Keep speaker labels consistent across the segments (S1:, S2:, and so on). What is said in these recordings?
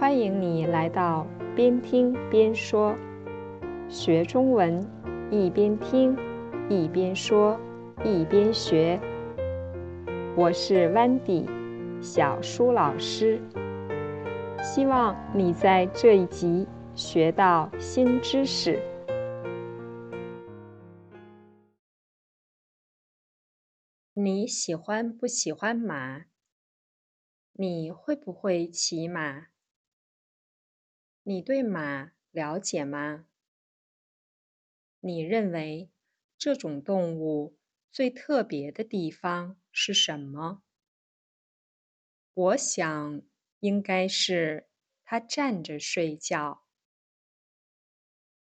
S1: 欢迎你来到边听边说，学中文一边听一边说一边学。我是 Wendy 小舒老师，希望你在这一集学到新知识。你喜欢不喜欢马？你会不会骑马？你对马了解吗？你认为这种动物最特别的地方是什么？我想应该是它站着睡觉。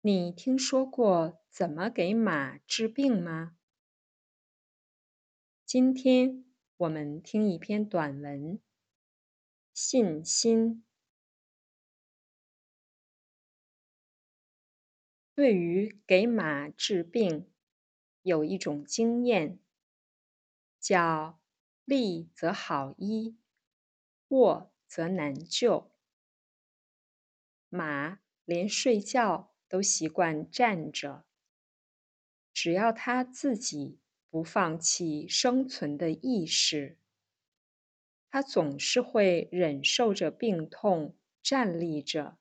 S1: 你听说过怎么给马治病吗？今天我们听一篇短文，信心。对于给马治病，有一种经验，叫“立则好医，卧则难救”。马连睡觉都习惯站着，只要它自己不放弃生存的意识，它总是会忍受着病痛站立着。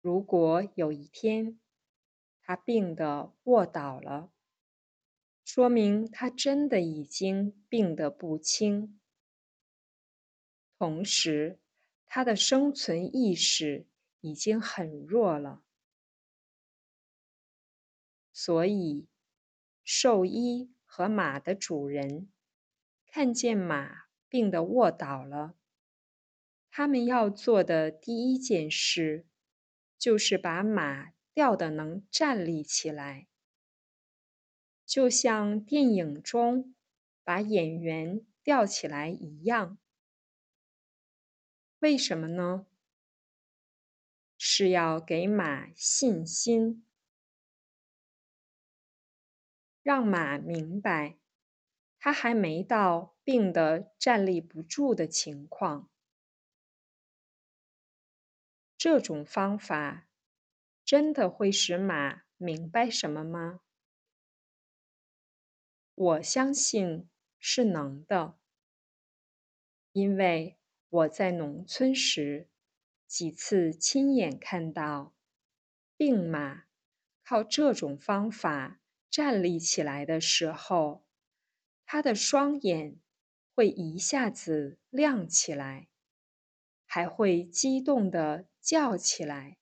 S1: 如果有一天，他病得卧倒了，说明他真的已经病得不轻。同时，他的生存意识已经很弱了。所以，兽医和马的主人看见马病得卧倒了，他们要做的第一件事。就是把马吊得能站立起来，就像电影中把演员吊起来一样。为什么呢？是要给马信心，让马明白，他还没到病得站立不住的情况。这种方法真的会使马明白什么吗？我相信是能的，因为我在农村时几次亲眼看到病马靠这种方法站立起来的时候，它的双眼会一下子亮起来，还会激动的。叫起来，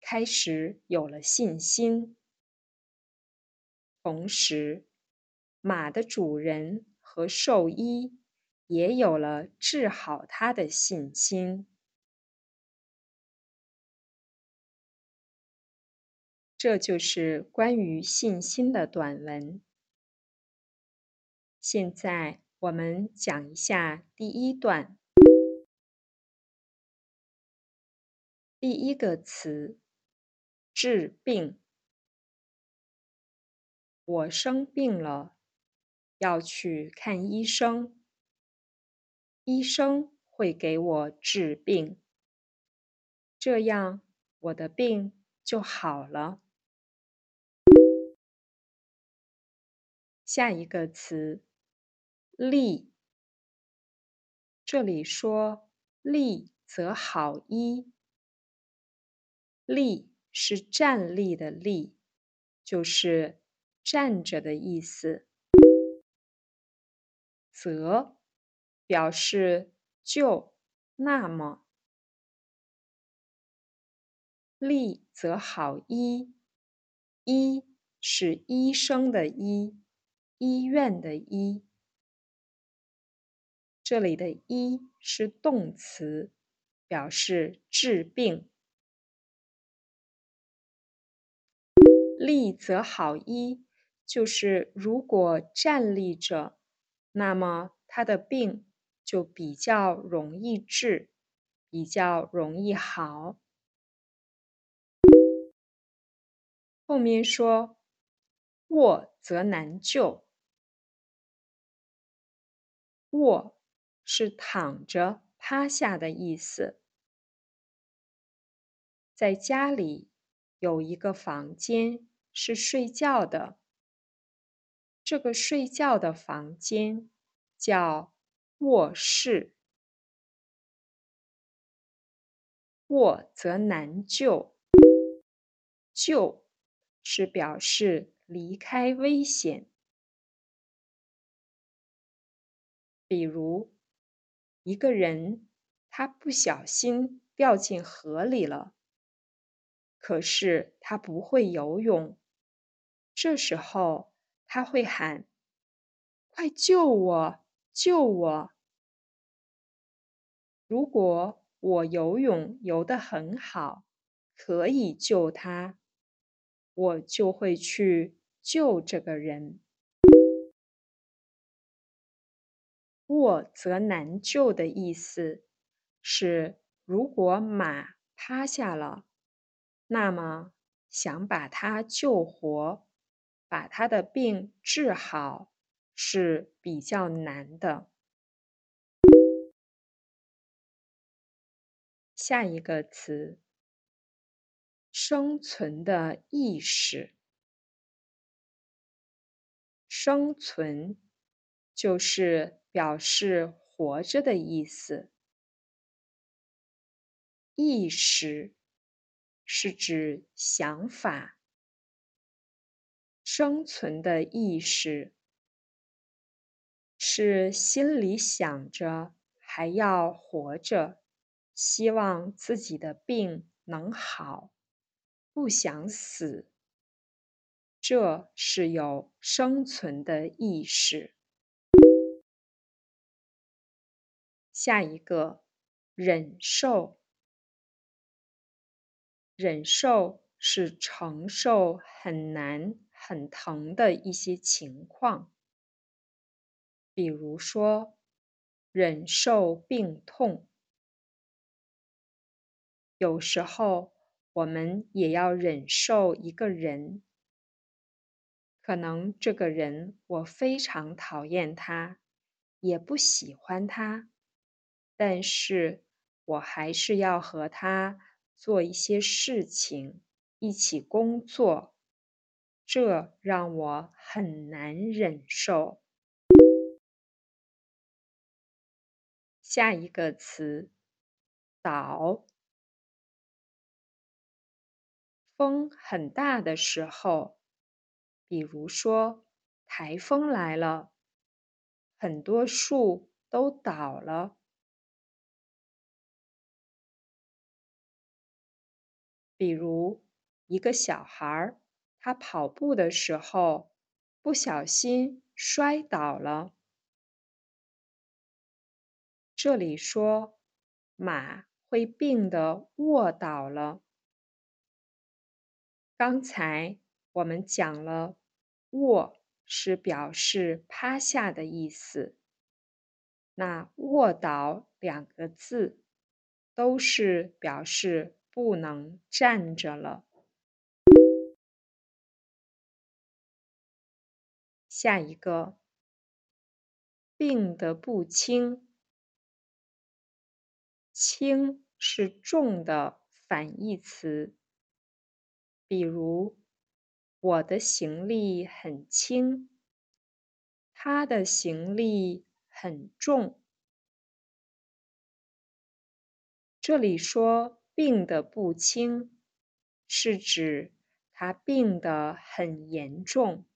S1: 开始有了信心。同时，马的主人和兽医也有了治好它的信心。这就是关于信心的短文。现在我们讲一下第一段。第一个词，治病。我生病了，要去看医生。医生会给我治病，这样我的病就好了。下一个词，利。这里说利则好医。立是站立的立，就是站着的意思。则表示就那么，立则好医。医是医生的医，医院的医。这里的医是动词，表示治病。立则好医，就是如果站立着，那么他的病就比较容易治，比较容易好。后面说卧则难救，卧是躺着趴下的意思。在家里有一个房间是睡觉的，这个睡觉的房间叫卧室。卧则难就，就是表示离开危险。比如，一个人他不小心掉进河里了，可是他不会游泳，这时候他会喊：“快救我！救我！”如果我游泳游得很好，可以救他，我就会去救这个人。卧则难救的意思是，如果马趴下了，那么想把他救活，把他的病治好是比较难的。下一个词，生存的意识。生存就是表示活着的意思。意识是指想法。生存的意识是心里想着还要活着。希望自己的病能好，不想死，这是有生存的意识。下一个，忍受。忍受是承受很难、很疼的一些情况，比如说，忍受病痛。有时候，我们也要忍受一个人。可能这个人我非常讨厌他，也不喜欢他，但是我还是要和他做一些事情，一起工作，这让我很难忍受。下一个词，倒。风很大的时候，比如说台风来了，很多树都倒了。比如一个小孩儿，他跑步的时候不小心摔倒了。这里说马会病的卧倒了。刚才我们讲了，“卧”是表示趴下的意思。那“卧倒”两个字都是表示不能站着了。下一个，病得不轻，“轻”是重的反义词。比如，我的行李很轻，他的行李很重。这里说病得不轻，是指他病得很严重。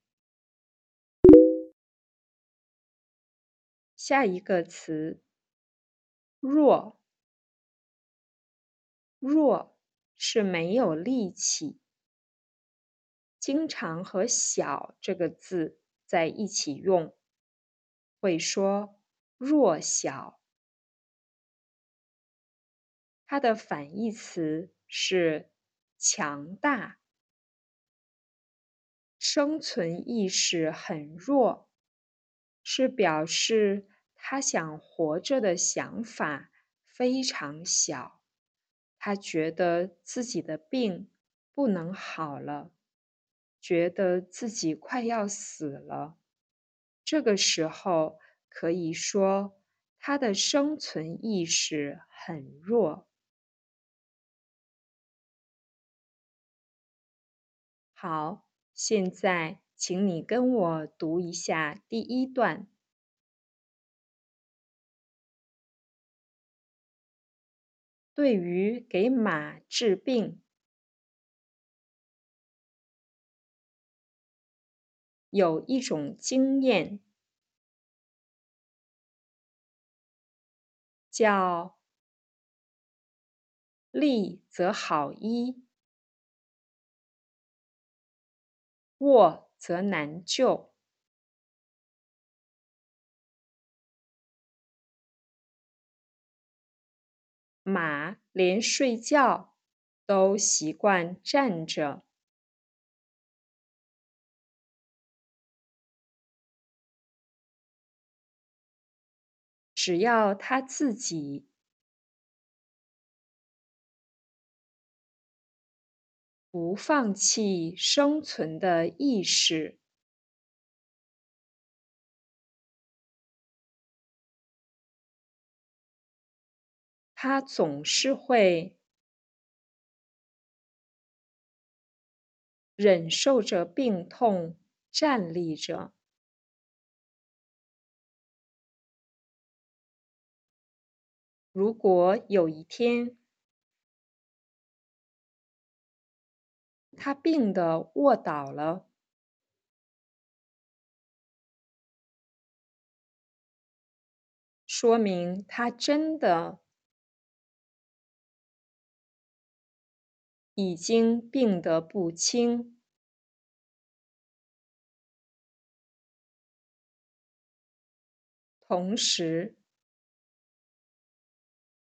S1: 下一个词，弱，弱是没有力气。经常和“小”这个字在一起用，会说弱小。它的反义词是强大。生存意识很弱，是表示他想活着的想法非常小，他觉得自己的病不能好了。觉得自己快要死了，这个时候可以说他的生存意识很弱。好，现在请你跟我读一下第一段。对于给马治病，有一种经验，叫“利则好医，卧则难救”。马连睡觉都习惯站着，只要它自己不放弃生存的意识。他总是会忍受着病痛，站立着。如果有一天他病得卧倒了，说明他真的。已经病得不轻，同时，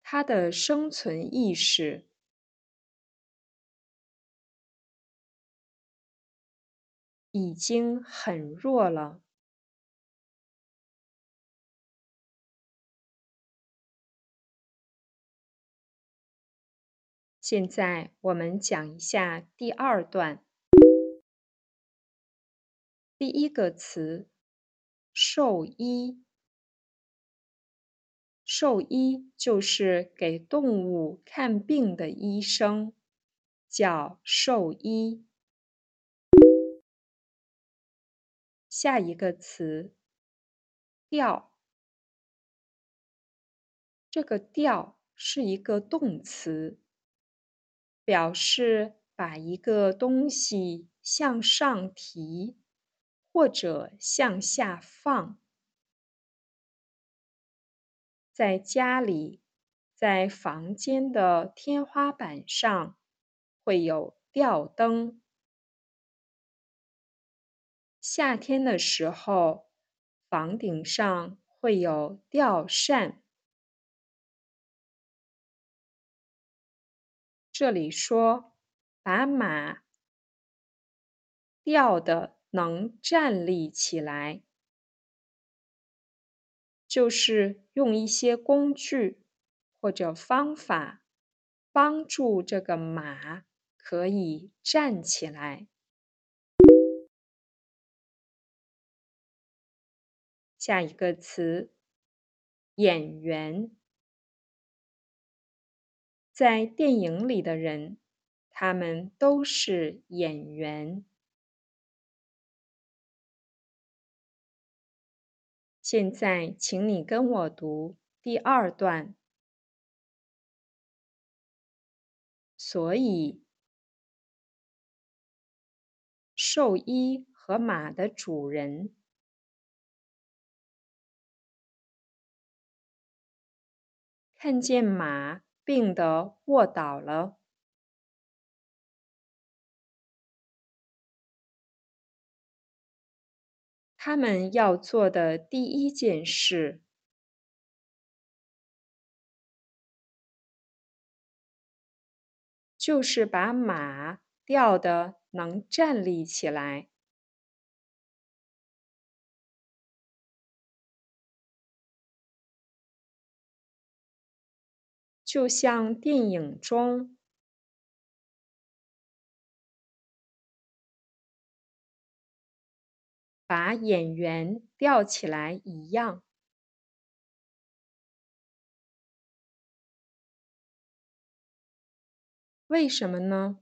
S1: 他的生存意识已经很弱了。现在我们讲一下第二段。第一个词“兽医”，兽医就是给动物看病的医生，叫兽医。下一个词“吊”，这个“吊”是一个动词。表示把一个东西向上提，或者向下放。在家里，在房间的天花板上会有吊灯。夏天的时候，房顶上会有吊扇。这里说，把马吊的能站立起来，就是用一些工具或者方法帮助这个马可以站起来。下一个词，演员。在电影里的人，他们都是演员。现在，请你跟我读第二段。所以，兽医和马的主人看见马。病得卧倒了，他们要做的第一件事，就是把马吊得能站立起来。就像电影中把演员吊起来一样。为什么呢？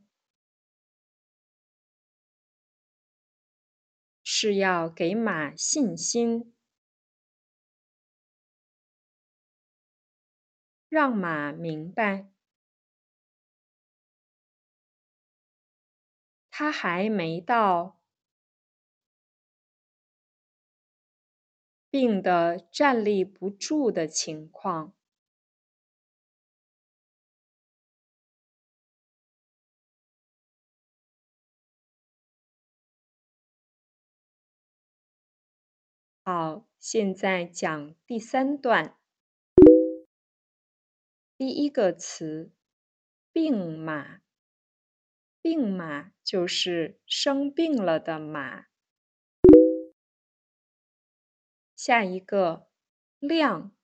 S1: 是要给马信心让马明白，他还没到病得站立不住的情况。好，现在讲第三段。第一个词“病马”，病马就是生病了的马。下一个“亮”，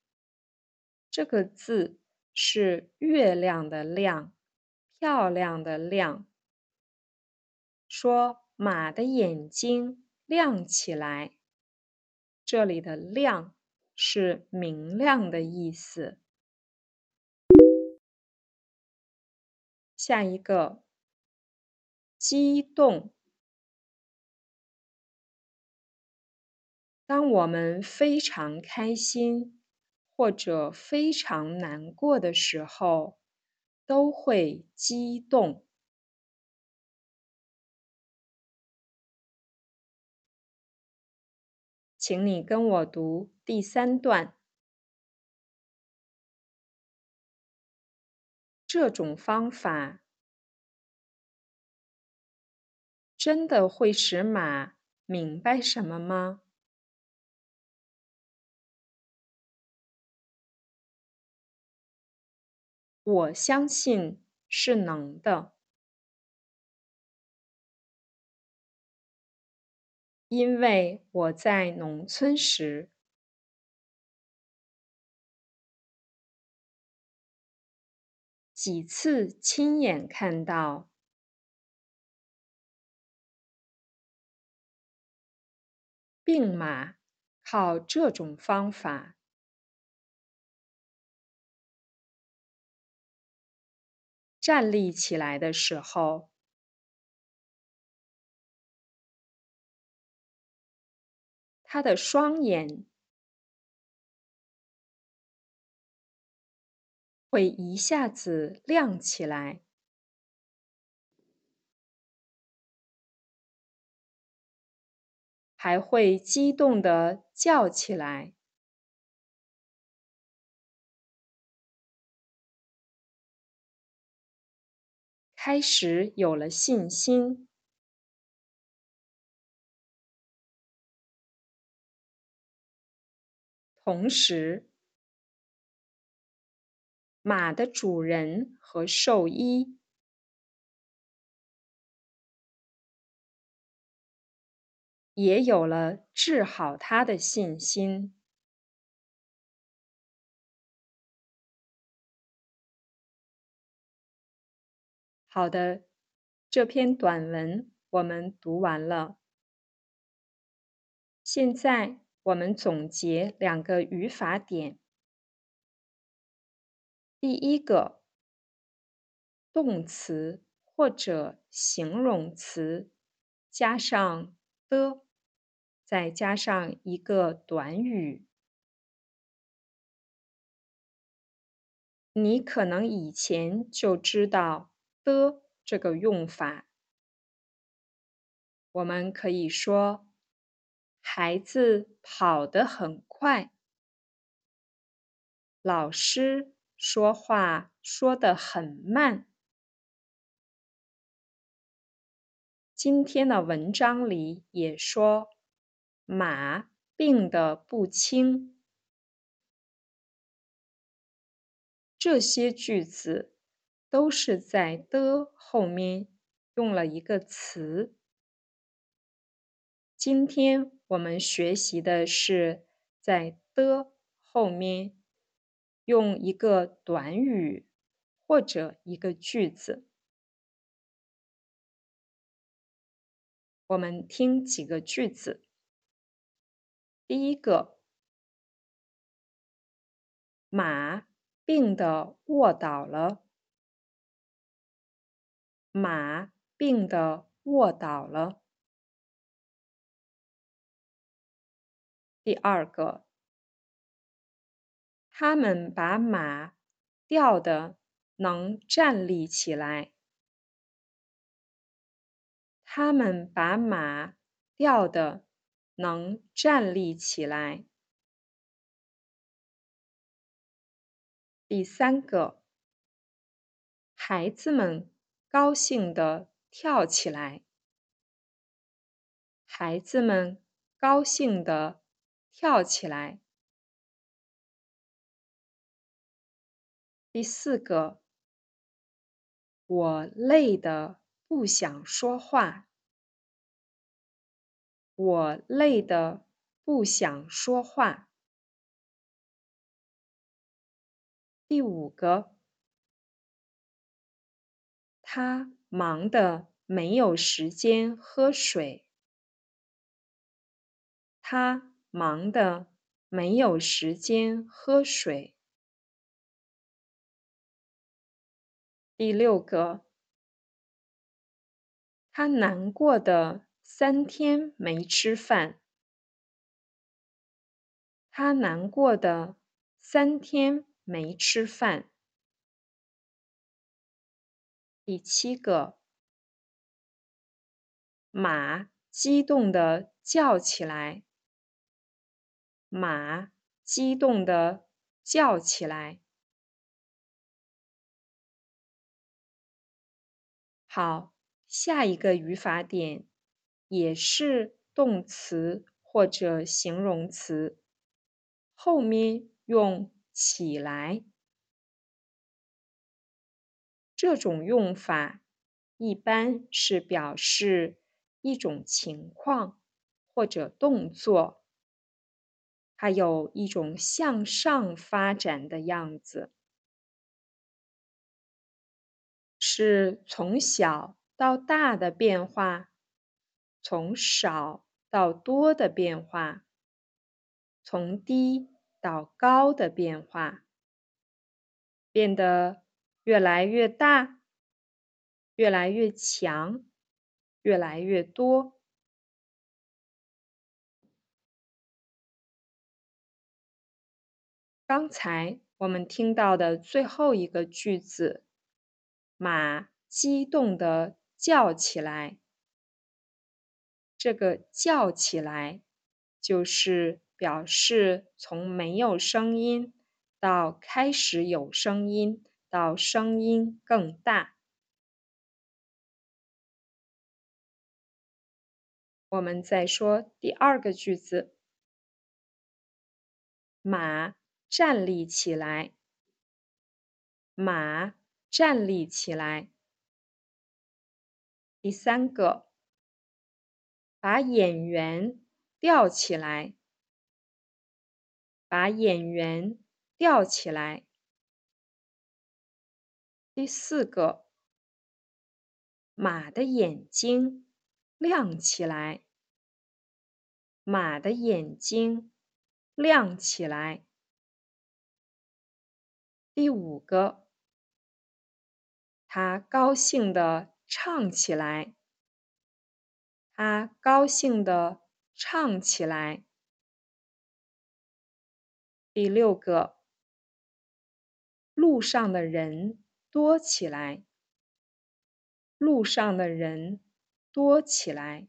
S1: 这个字是月亮的“亮”，漂亮的“亮”。说马的眼睛亮起来。这里的“亮”是明亮的意思。下一个“激动”，当我们非常开心或者非常难过的时候，都会激动。请你跟我读第三段。这种方法真的会使马明白什么吗？我相信是能的。因为我在农村时，几次亲眼看到病马靠这种方法站立起来的时候。他的双眼会一下子亮起来，还会激动的叫起来，开始有了信心。同时，马的主人和兽医也有了治好他的信心。好的，这篇短文我们读完了。现在。我们总结两个语法点。第一个，动词或者形容词加上的，再加上一个短语。你可能以前就知道的这个用法。我们可以说。孩子跑得很快，老师说话说得很慢。今天的文章里也说，马病得不轻。这些句子都是在的后面用了一个词。今天。我们学习的是在的后面用一个短语或者一个句子。我们听几个句子。第一个，马病的卧倒了。马病的卧倒了。第二个，他们把马吊的能站立起来。他们把马吊的能站立起来。第三个，孩子们高兴地跳起来。孩子们高兴地跳起来。第四个，我累得不想说话。我累得不想说话。第五个，他忙得没有时间喝水。他忙得没有时间喝水。第六个，他难过的三天没吃饭。他难过的三天没吃饭。第七个，马激动的叫起来。马激动的叫起来。好，下一个语法点也是动词或者形容词，后面用起来。这种用法一般是表示一种情况或者动作，还有一种向上发展的样子。是从小到大的变化，从少到多的变化，从低到高的变化，变得越来越大，越来越强，越来越多。刚才我们听到的最后一个句子。马激动地叫起来。这个“叫起来”就是表示从没有声音到开始有声音，到声音更大。我们再说第二个句子：马站立起来。马。站立起来。第三个，把演员吊起来。把演员吊起来。第四个，马的眼睛亮起来。马的眼睛亮起来。第五个。他高兴地唱起来。他高兴地唱起来。第六个，路上的人多起来。路上的人多起来。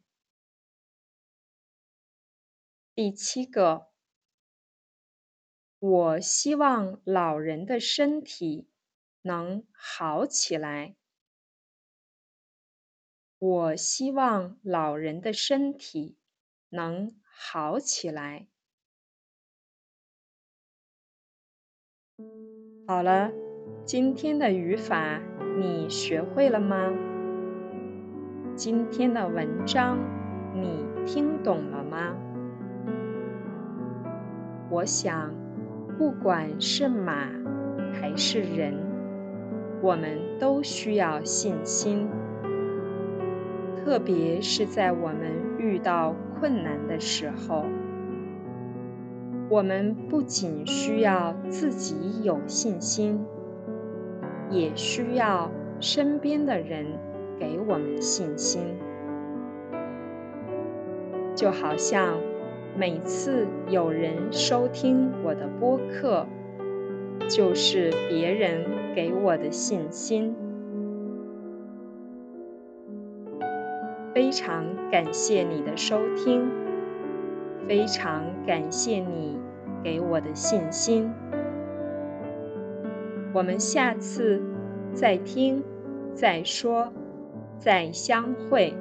S1: 第七个，我希望老人的身体。能好起来。我希望老人的身体能好起来。好了，今天的语法你学会了吗？今天的文章你听懂了吗？我想，不管是马还是人。我们都需要信心，特别是在我们遇到困难的时候，我们不仅需要自己有信心，也需要身边的人给我们信心。就好像每次有人收听我的播客，就是别人给我的信心。非常感谢你的收听，非常感谢你给我的信心。我们下次再听、再说、再相会。